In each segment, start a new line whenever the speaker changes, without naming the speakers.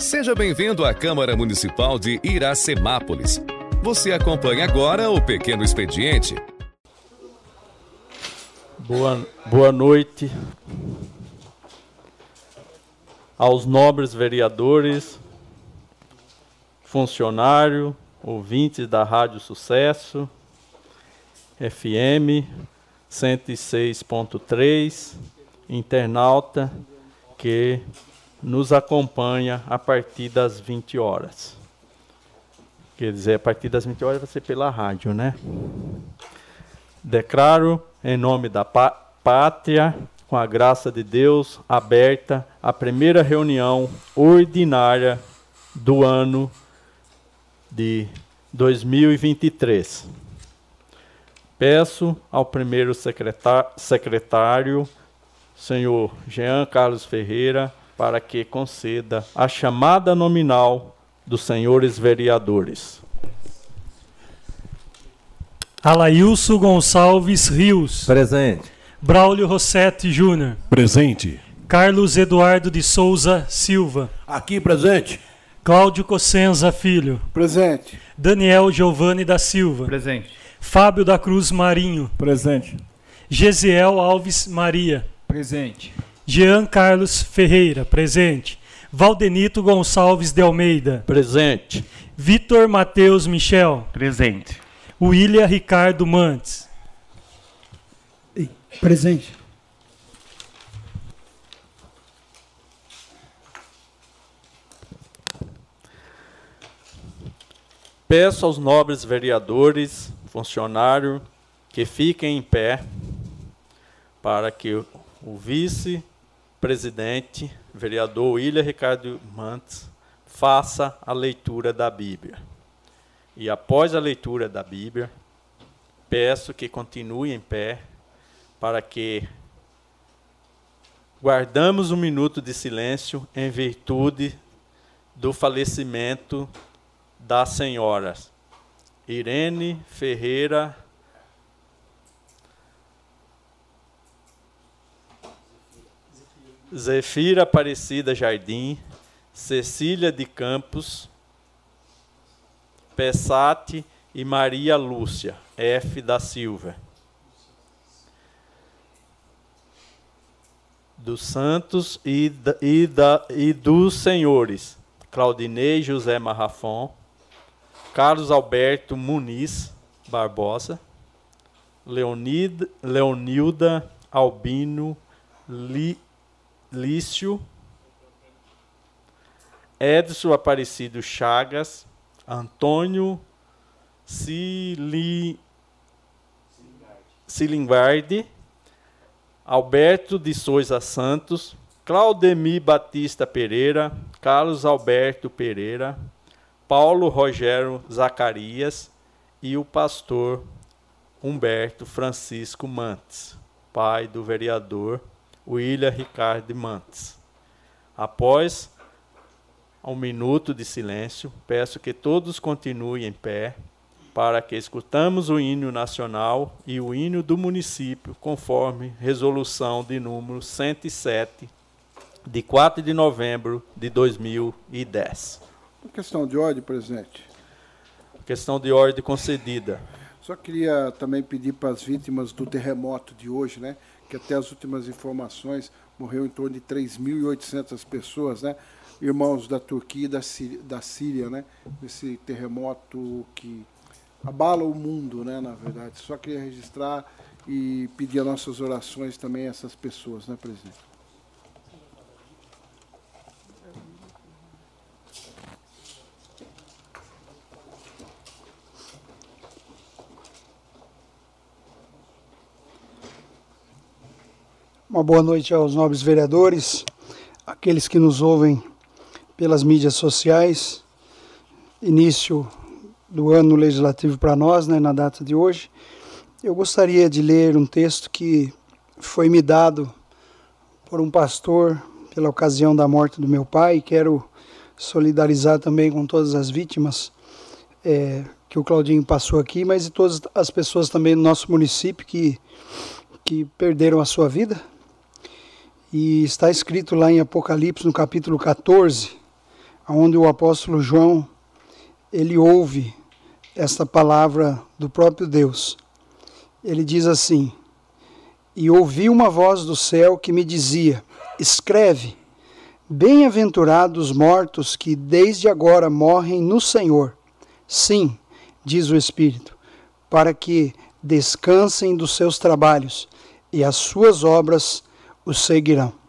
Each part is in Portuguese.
Seja bem-vindo à Câmara Municipal de Iracemápolis. Você acompanha agora o Pequeno Expediente.
Boa, boa noite aos nobres vereadores, funcionário, ouvintes da Rádio Sucesso, FM 106.3, internauta que nos acompanha a partir das 20 horas. Quer dizer, a partir das 20 horas vai ser pela rádio, né? Declaro, em nome da pátria, com a graça de Deus, aberta a primeira reunião ordinária do ano de 2023. Peço ao primeiro secretário, senhor Jean Carlos Ferreira, para que conceda a chamada nominal dos senhores vereadores.
Alailson Gonçalves Rios.
Presente.
Braulio Rossetti Júnior.
Presente.
Carlos Eduardo de Souza Silva.
Aqui presente.
Cláudio Cossenza Filho.
Presente.
Daniel Giovanni da Silva.
Presente.
Fábio da Cruz Marinho.
Presente.
Gesiel Alves Maria.
Presente.
Jean Carlos Ferreira, presente. Valdenito Gonçalves de Almeida.
Presente.
Vitor Matheus Michel.
Presente.
William Ricardo Mantes.
Presente.
Peço aos nobres vereadores, funcionários, que fiquem em pé para que o vice presidente, vereador William Ricardo Mantes, faça a leitura da Bíblia. E após a leitura da Bíblia, peço que continue em pé para que guardamos um minuto de silêncio em virtude do falecimento da senhora Irene Ferreira Zefira Aparecida Jardim, Cecília de Campos, Pessati e Maria Lúcia F. da Silva. Dos Santos e, da, e, da, e dos Senhores, Claudinei José Marrafon, Carlos Alberto Muniz Barbosa, Leonid, Leonilda Albino Li, Lício, Edson Aparecido Chagas, Antônio Cili... Alberto de Souza Santos, Claudemir Batista Pereira, Carlos Alberto Pereira, Paulo Rogério Zacarias e o pastor Humberto Francisco Mantes, pai do vereador William Ricardo Mantes. Após um minuto de silêncio, peço que todos continuem em pé para que escutamos o hino nacional e o hino do município, conforme resolução de número 107, de 4 de novembro de 2010.
Uma questão de ordem, presidente.
Questão de ordem concedida.
Só queria também pedir para as vítimas do terremoto de hoje, né? Que até as últimas informações morreu em torno de 3.800 pessoas, né? Irmãos da Turquia e da Síria, da Síria, né? Esse terremoto que abala o mundo, né? Na verdade. Só queria registrar e pedir as nossas orações também a essas pessoas, né, presidente?
Uma boa noite aos nobres vereadores, aqueles que nos ouvem pelas mídias sociais. Início do ano legislativo para nós, né, na data de hoje. Eu gostaria de ler um texto que foi me dado por um pastor pela ocasião da morte do meu pai. Quero solidarizar também com todas as vítimas é, que o Claudinho passou aqui, mas e todas as pessoas também do nosso município que, que perderam a sua vida e está escrito lá em Apocalipse, no capítulo 14, onde o apóstolo João ele ouve esta palavra do próprio Deus. Ele diz assim: E ouvi uma voz do céu que me dizia: Escreve, bem-aventurados mortos que desde agora morrem no Senhor. Sim, diz o Espírito, para que descansem dos seus trabalhos e as suas obras os seguirão.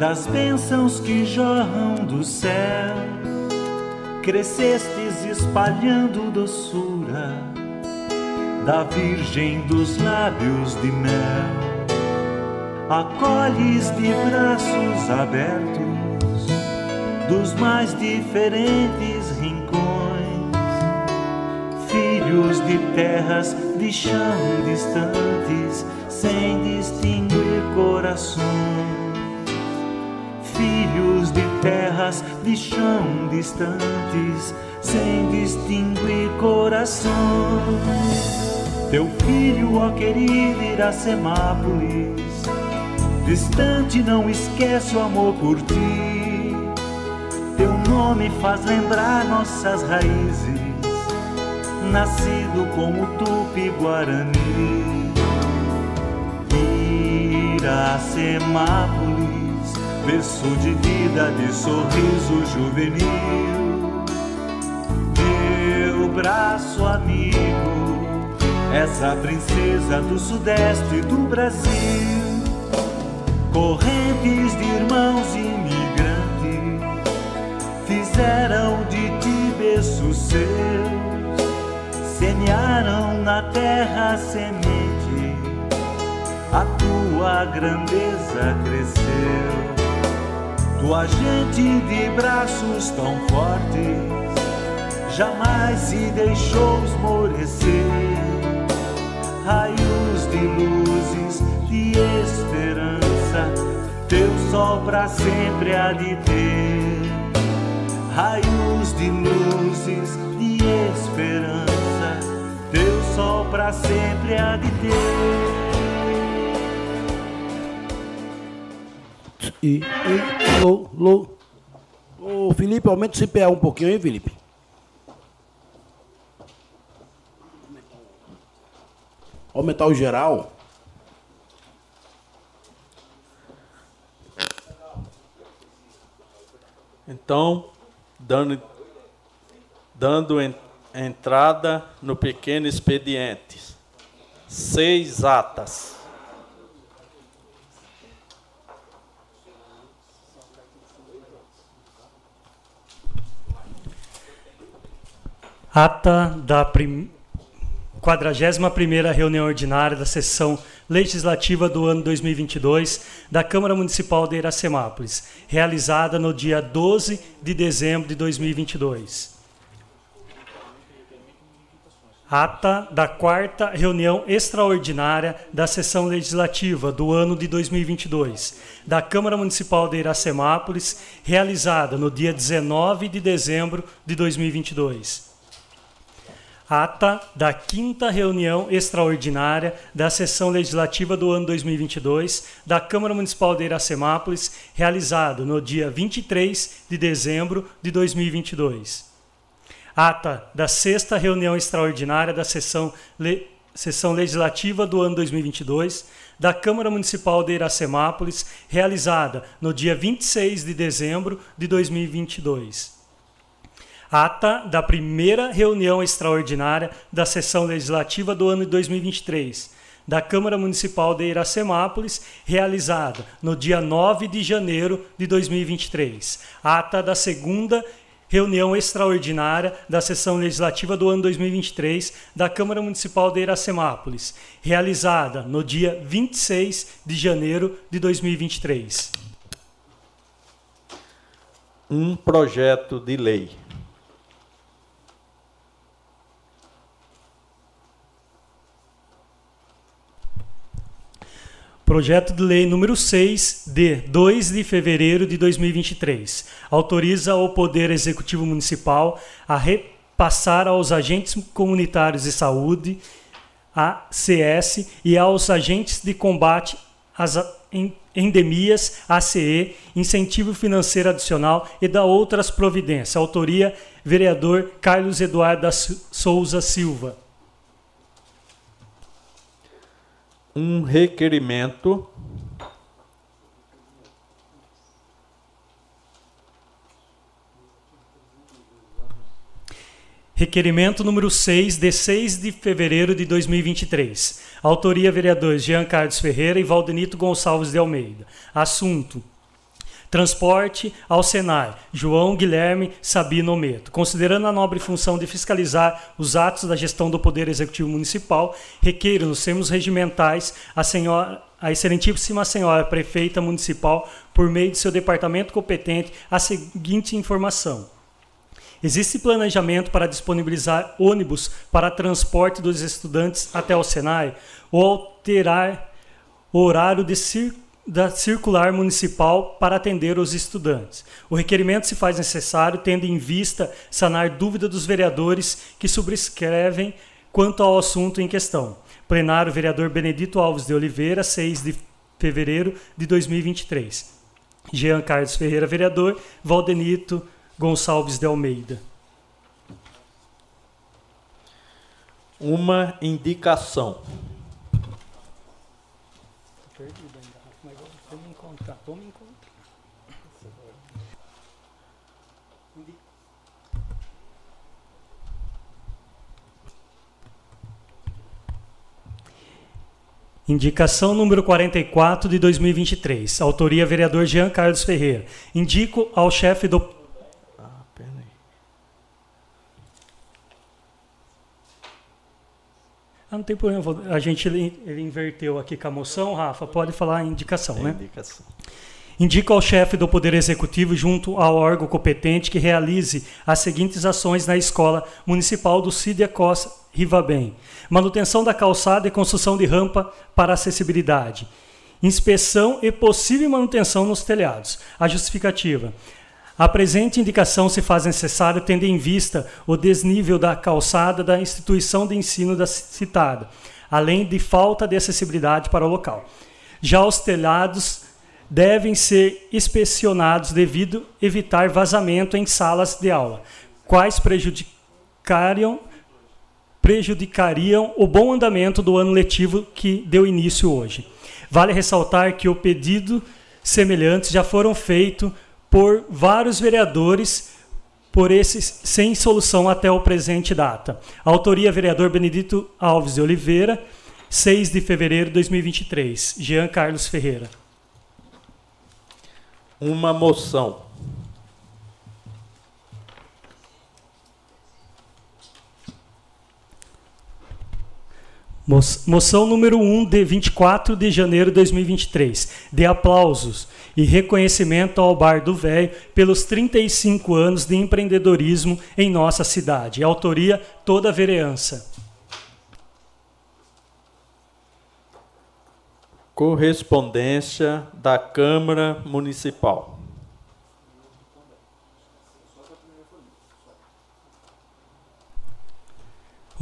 Das bênçãos que jorram do céu, crescestes espalhando doçura da Virgem dos lábios de mel. Acolhes de braços abertos dos mais diferentes rincões, filhos de terras de chão distantes, sem distinguir corações filhos de terras de chão distantes, sem distinguir corações. Teu filho, ó querido Iracemápolis, distante não esquece o amor por ti. Teu nome faz lembrar nossas raízes, nascido como Tupi-Guarani. Iracemápolis berço de vida, de sorriso juvenil. Meu braço amigo, essa princesa do sudeste do Brasil. Correntes de irmãos imigrantes fizeram de ti berço seu, semearam na terra semente, a tua grandeza cresceu. Tua gente de braços tão fortes, jamais se deixou esmorecer. Raios de luzes, de esperança, teu sol para sempre há de ter. Raios de luzes, de esperança, teu sol para sempre há de ter.
E, e, lô, lô. Ô, Felipe, aumenta o CPA um pouquinho, hein, Felipe? Aumentar o geral.
Então, dando, dando en- entrada no pequeno expediente. Seis atas.
Ata da prim... 41ª reunião ordinária da sessão legislativa do ano 2022 da Câmara Municipal de Iracemápolis, realizada no dia 12 de dezembro de 2022. Ata da quarta reunião extraordinária da sessão legislativa do ano de 2022 da Câmara Municipal de Iracemápolis, realizada no dia 19 de dezembro de 2022. Ata da quinta reunião extraordinária da sessão legislativa do ano 2022 da Câmara Municipal de Iracemápolis, realizado no dia 23 de dezembro de 2022. Ata da sexta reunião extraordinária da sessão, le- sessão legislativa do ano 2022 da Câmara Municipal de Iracemápolis, realizada no dia 26 de dezembro de 2022. Ata da primeira reunião extraordinária da sessão legislativa do ano de 2023 da Câmara Municipal de Iracemápolis, realizada no dia 9 de janeiro de 2023. Ata da segunda reunião extraordinária da sessão legislativa do ano 2023 da Câmara Municipal de Iracemápolis, realizada no dia 26 de janeiro de 2023.
Um projeto de lei.
Projeto de Lei número 6, de 2 de fevereiro de 2023. Autoriza o Poder Executivo Municipal a repassar aos agentes comunitários de saúde, ACS, e aos agentes de combate às endemias, ACE, incentivo financeiro adicional e da outras providências. Autoria, vereador Carlos Eduardo Souza Silva.
Um requerimento
Requerimento número 6, de 6 de fevereiro de 2023. Autoria vereadores Jean Carlos Ferreira e Valdenito Gonçalves de Almeida. Assunto: Transporte ao Senai. João Guilherme Sabino Meto. Considerando a nobre função de fiscalizar os atos da gestão do Poder Executivo Municipal, requeiro nos termos regimentais a senhora a excelentíssima senhora prefeita municipal, por meio de seu departamento competente, a seguinte informação. Existe planejamento para disponibilizar ônibus para transporte dos estudantes até o Senai ou alterar o horário de cir- da circular municipal para atender os estudantes. O requerimento se faz necessário tendo em vista sanar dúvida dos vereadores que subscrevem quanto ao assunto em questão. Plenário vereador Benedito Alves de Oliveira, 6 de fevereiro de 2023. Jean Carlos Ferreira, vereador. Valdenito Gonçalves de Almeida.
uma indicação.
Indicação número 44 de 2023. Autoria vereador Jean Carlos Ferreira. Indico ao chefe do
Ah, peraí.
Ah, não tem problema, a gente ele inverteu aqui com a moção, Rafa, pode falar a indicação,
Tem
né?
indicação.
Indica ao chefe do Poder Executivo, junto ao órgão competente, que realize as seguintes ações na Escola Municipal do Cídia Costa Rivabem: manutenção da calçada e construção de rampa para acessibilidade, inspeção e possível manutenção nos telhados. A justificativa. A presente indicação se faz necessária tendo em vista o desnível da calçada da instituição de ensino da citada, além de falta de acessibilidade para o local. Já os telhados devem ser inspecionados devido evitar vazamento em salas de aula, quais prejudicariam, prejudicariam o bom andamento do ano letivo que deu início hoje. Vale ressaltar que o pedido semelhantes já foram feitos por vários vereadores por esses sem solução até o presente data. Autoria vereador Benedito Alves de Oliveira, 6 de fevereiro de 2023. Jean Carlos Ferreira
uma moção.
Moção número 1 de 24 de janeiro de 2023, de aplausos e reconhecimento ao Bar do Velho pelos 35 anos de empreendedorismo em nossa cidade. Autoria toda a vereança.
Correspondência da Câmara Municipal.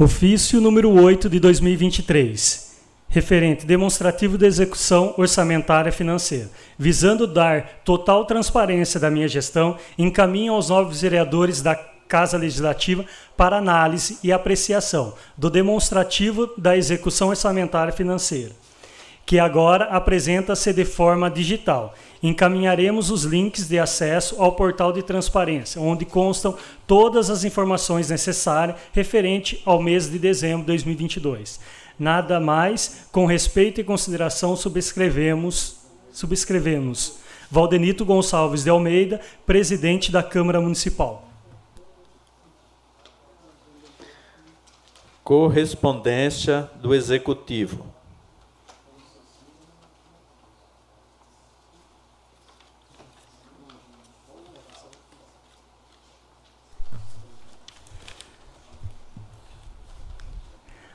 Ofício número 8 de 2023. Referente demonstrativo de execução orçamentária financeira. Visando dar total transparência da minha gestão, encaminho aos novos vereadores da Casa Legislativa para análise e apreciação do demonstrativo da execução orçamentária financeira que agora apresenta-se de forma digital. Encaminharemos os links de acesso ao portal de transparência, onde constam todas as informações necessárias referente ao mês de dezembro de 2022. Nada mais, com respeito e consideração, subscrevemos, subscrevemos. Valdenito Gonçalves de Almeida, presidente da Câmara Municipal.
Correspondência do Executivo.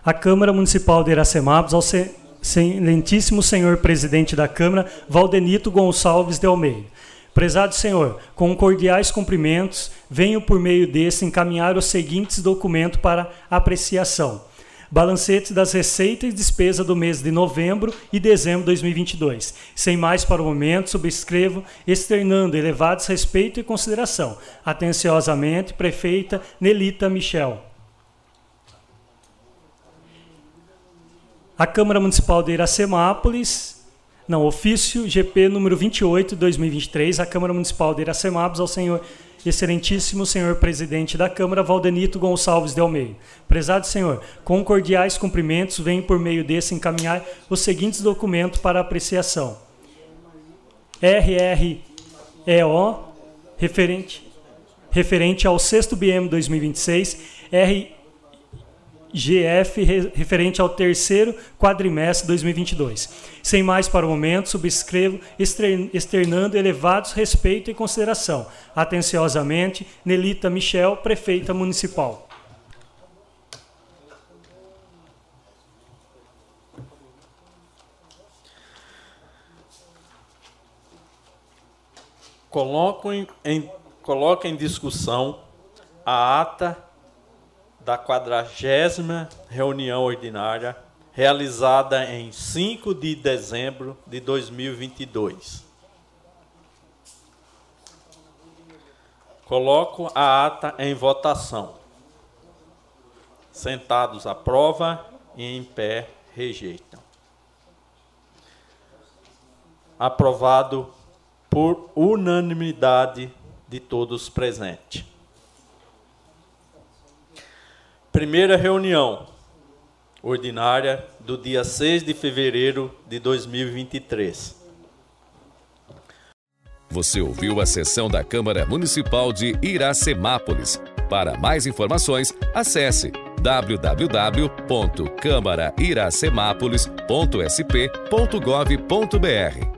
A Câmara Municipal de Iracemápolis, ao excelentíssimo senhor presidente da Câmara, Valdenito Gonçalves de Almeida. Prezado senhor, com cordiais cumprimentos, venho por meio desse encaminhar os seguintes documentos para apreciação. Balancete das receitas e despesas do mês de novembro e dezembro de 2022. Sem mais para o momento, subscrevo, externando elevados respeito e consideração. Atenciosamente, prefeita Nelita Michel. A Câmara Municipal de Iracemápolis, não, ofício GP número 28 de 2023, a Câmara Municipal de Iracemápolis ao senhor excelentíssimo senhor presidente da Câmara, Valdenito Gonçalves de Almeida. Prezado senhor, com cordiais cumprimentos, venho por meio desse encaminhar os seguintes documentos para apreciação. RREO, referente, referente ao sexto BM 2026, R GF referente ao terceiro quadrimestre de 2022. Sem mais para o momento, subscrevo externando elevados respeito e consideração. Atenciosamente, Nelita Michel, prefeita municipal.
Coloco em, em, coloco em discussão a ata da quadragésima reunião ordinária realizada em 5 de dezembro de 2022. Coloco a ata em votação. Sentados aprova e em pé rejeitam. Aprovado por unanimidade de todos presentes. Primeira reunião ordinária do dia 6 de fevereiro de 2023.
Você ouviu a sessão da Câmara Municipal de Iracemápolis. Para mais informações, acesse www.câmarairacemápolis.sp.gov.br